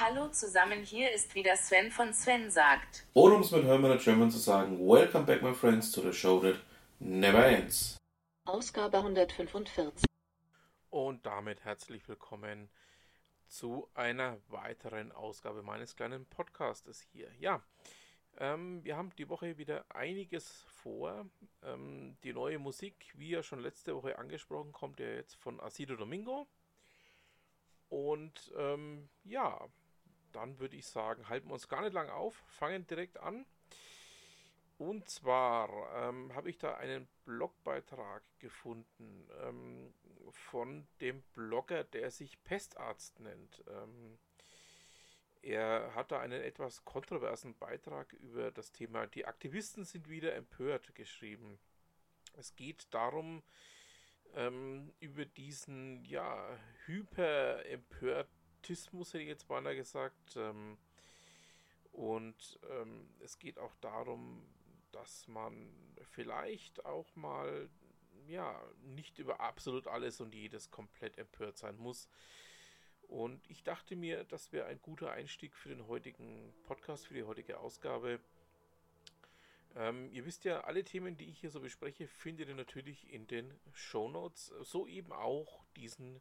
Hallo zusammen, hier ist wieder Sven von Sven sagt. Oder um es mit Hermann German zu sagen, Welcome back my friends to the show that never ends. Ausgabe 145. Und damit herzlich willkommen zu einer weiteren Ausgabe meines kleinen Podcastes hier. Ja, ähm, wir haben die Woche wieder einiges vor. Ähm, die neue Musik, wie ja schon letzte Woche angesprochen, kommt ja jetzt von Asido Domingo. Und ähm, ja, dann würde ich sagen, halten wir uns gar nicht lang auf, fangen direkt an. Und zwar ähm, habe ich da einen Blogbeitrag gefunden ähm, von dem Blogger, der sich Pestarzt nennt. Ähm, er hat da einen etwas kontroversen Beitrag über das Thema Die Aktivisten sind wieder empört geschrieben. Es geht darum, ähm, über diesen ja, Hyper-Empörtismus, hätte ich jetzt beinahe gesagt. Ähm, und ähm, es geht auch darum, dass man vielleicht auch mal ja nicht über absolut alles und jedes komplett empört sein muss. Und ich dachte mir, das wäre ein guter Einstieg für den heutigen Podcast, für die heutige Ausgabe. Ähm, ihr wisst ja, alle Themen, die ich hier so bespreche, findet ihr natürlich in den Show Notes. So eben auch diesen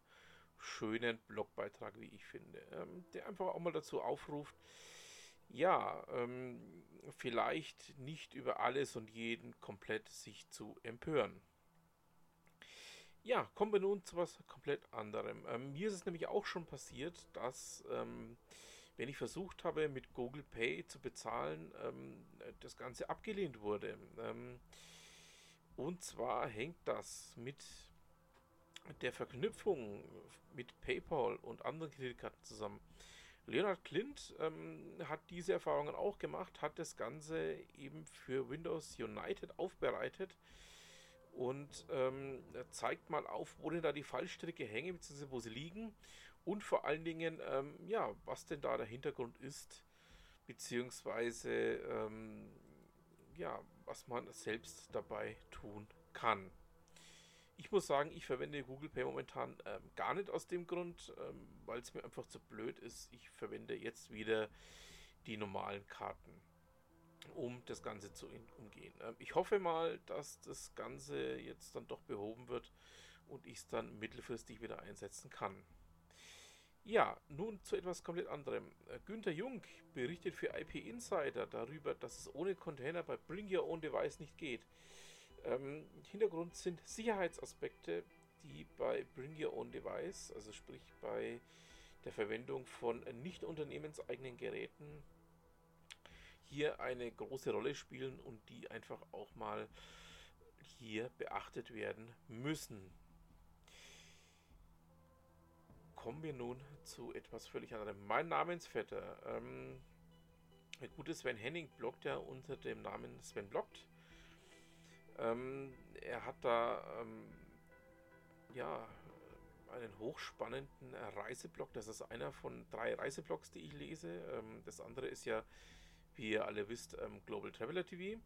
schönen Blogbeitrag, wie ich finde, ähm, der einfach auch mal dazu aufruft, ja, ähm, vielleicht nicht über alles und jeden komplett sich zu empören. Ja, kommen wir nun zu was komplett anderem. Ähm, mir ist es nämlich auch schon passiert, dass ähm, wenn ich versucht habe, mit Google Pay zu bezahlen, ähm, das Ganze abgelehnt wurde. Ähm, und zwar hängt das mit der Verknüpfung mit PayPal und anderen Kreditkarten zusammen. Leonard Clint ähm, hat diese Erfahrungen auch gemacht, hat das Ganze eben für Windows United aufbereitet und ähm, zeigt mal auf, wo denn da die Fallstricke hängen, beziehungsweise wo sie liegen und vor allen Dingen, ähm, ja, was denn da der Hintergrund ist, beziehungsweise, ähm, ja, was man selbst dabei tun kann. Ich muss sagen, ich verwende Google Pay momentan ähm, gar nicht aus dem Grund, ähm, weil es mir einfach zu blöd ist. Ich verwende jetzt wieder die normalen Karten, um das Ganze zu umgehen. Ähm, ich hoffe mal, dass das Ganze jetzt dann doch behoben wird und ich es dann mittelfristig wieder einsetzen kann. Ja, nun zu etwas komplett anderem. Äh, Günther Jung berichtet für IP Insider darüber, dass es ohne Container bei Bring Your Own Device nicht geht. Ähm, Hintergrund sind Sicherheitsaspekte, die bei Bring Your Own Device, also sprich bei der Verwendung von nicht unternehmenseigenen Geräten, hier eine große Rolle spielen und die einfach auch mal hier beachtet werden müssen. Kommen wir nun zu etwas völlig anderem. Mein Namensvetter, ähm, der gute Sven Henning bloggt ja unter dem Namen Sven bloggt. Ähm, er hat da ähm, ja einen hochspannenden Reiseblog. Das ist einer von drei Reiseblogs, die ich lese. Ähm, das andere ist ja, wie ihr alle wisst, ähm, Global Traveler TV.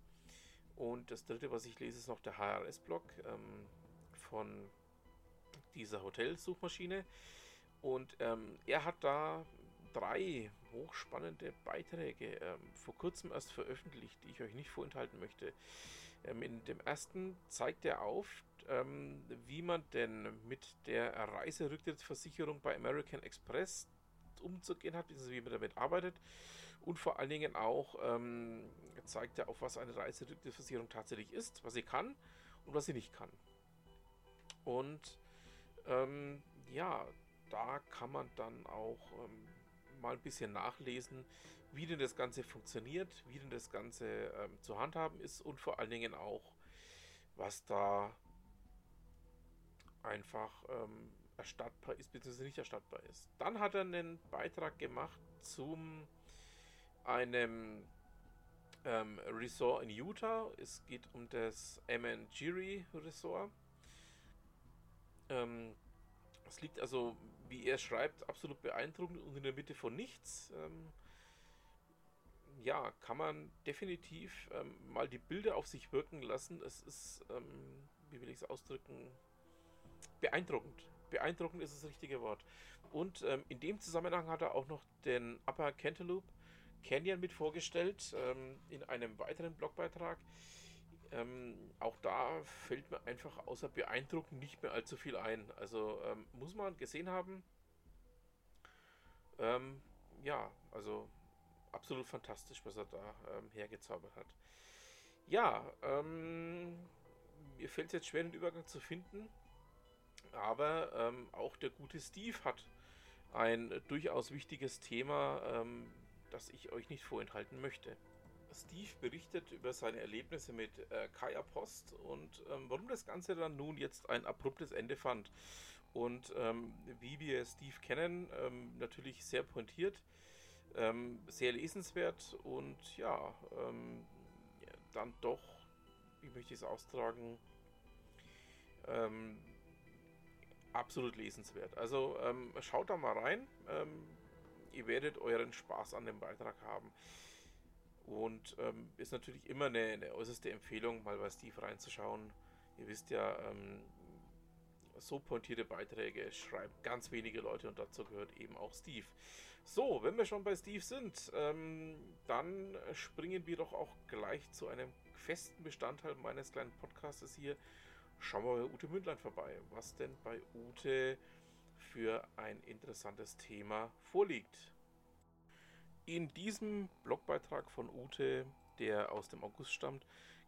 Und das dritte, was ich lese, ist noch der HRS-Blog ähm, von dieser Hotelsuchmaschine. Und er hat da drei hochspannende Beiträge vor kurzem erst veröffentlicht, die ich euch nicht vorenthalten möchte. Ähm, in dem ersten zeigt er auf, ähm, wie man denn mit der Reiserücktrittsversicherung bei American Express umzugehen hat, wie man damit arbeitet. Und vor allen Dingen auch ähm, zeigt er auf, was eine Reiserücktrittsversicherung tatsächlich ist, was sie kann und was sie nicht kann. Und ähm, ja, da kann man dann auch ähm, mal ein bisschen nachlesen, wie denn das Ganze funktioniert, wie denn das Ganze ähm, zu handhaben ist und vor allen Dingen auch, was da einfach ähm, erstattbar ist, bzw. nicht erstattbar ist. Dann hat er einen Beitrag gemacht zum einem ähm, Resort in Utah. Es geht um das Amangiri Resort. Ähm, es liegt also, wie er schreibt, absolut beeindruckend und in der Mitte von nichts. Ähm, ja, kann man definitiv ähm, mal die Bilder auf sich wirken lassen. Es ist, ähm, wie will ich es ausdrücken, beeindruckend. beeindruckend ist das richtige Wort. Und ähm, in dem Zusammenhang hat er auch noch den Upper Cantaloupe Canyon mit vorgestellt ähm, in einem weiteren Blogbeitrag. Ähm, auch da fällt mir einfach außer beeindruckend nicht mehr allzu viel ein. Also ähm, muss man gesehen haben. Ähm, ja, also absolut fantastisch, was er da ähm, hergezaubert hat. Ja, ähm, mir fällt es jetzt schwer, den Übergang zu finden. Aber ähm, auch der gute Steve hat ein durchaus wichtiges Thema, das ich euch nicht vorenthalten möchte. Steve berichtet über seine Erlebnisse mit äh, Kaya Post und ähm, warum das Ganze dann nun jetzt ein abruptes Ende fand. Und ähm, wie wir Steve kennen, ähm, natürlich sehr pointiert, ähm, sehr lesenswert und ja, ähm, dann doch, wie möchte ich es austragen, ähm, absolut lesenswert. Also schaut da mal rein ihr werdet euren Spaß an dem Beitrag haben. Und ähm, ist natürlich immer eine, eine, äußerste Empfehlung, mal bei Steve reinzuschauen. Ihr wisst ja, ähm, so pointierte Beiträge schreiben ganz wenige Leute und dazu gehört eben auch Steve. So, wenn wir schon bei Steve sind, ähm, dann springen wir doch auch gleich zu einem festen Bestandteil meines kleinen Podcastes hier. Schauen wir bei Ute Mündlein vorbei. Was denn bei Ute für ein interessantes Thema vorliegt. In diesem Blogbeitrag von Ute, der aus dem August stammt,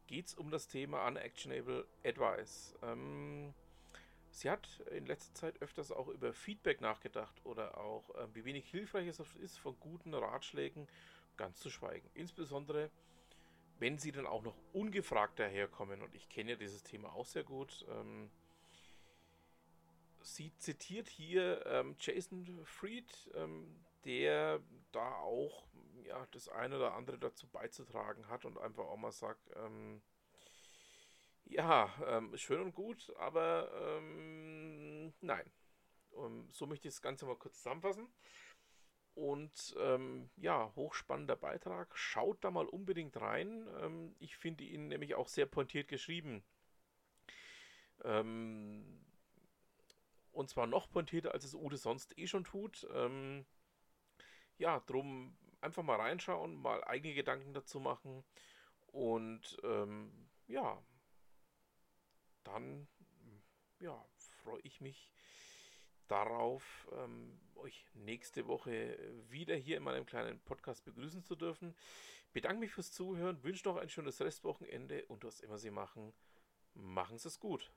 geht es um das Thema Unactionable Advice. Ähm, sie hat in letzter Zeit öfters auch über Feedback nachgedacht oder auch äh, wie wenig hilfreich es ist, von guten Ratschlägen ganz zu schweigen. Insbesondere, wenn sie dann auch noch ungefragt daherkommen. Und ich kenne ja dieses Thema auch sehr gut. Ähm, sie zitiert hier ähm, Jason Fried, ähm, der da auch ja, das eine oder andere dazu beizutragen hat und einfach auch mal sagt, ähm, ja, ähm, schön und gut, aber ähm, nein. Um, so möchte ich das Ganze mal kurz zusammenfassen. Und ähm, ja, hochspannender Beitrag. Schaut da mal unbedingt rein. ich finde ihn nämlich auch sehr pointiert geschrieben. Ähm, und zwar noch pointierter, als es Ute sonst eh schon tut. Ja, drum einfach mal reinschauen, mal eigene Gedanken dazu machen. Und ähm, ja, dann ja, freue ich mich darauf, ähm, euch nächste Woche wieder hier in meinem kleinen Podcast begrüßen zu dürfen. Bedanke mich fürs Zuhören, wünsche noch ein schönes Restwochenende und was immer Sie machen, machen Sie es gut.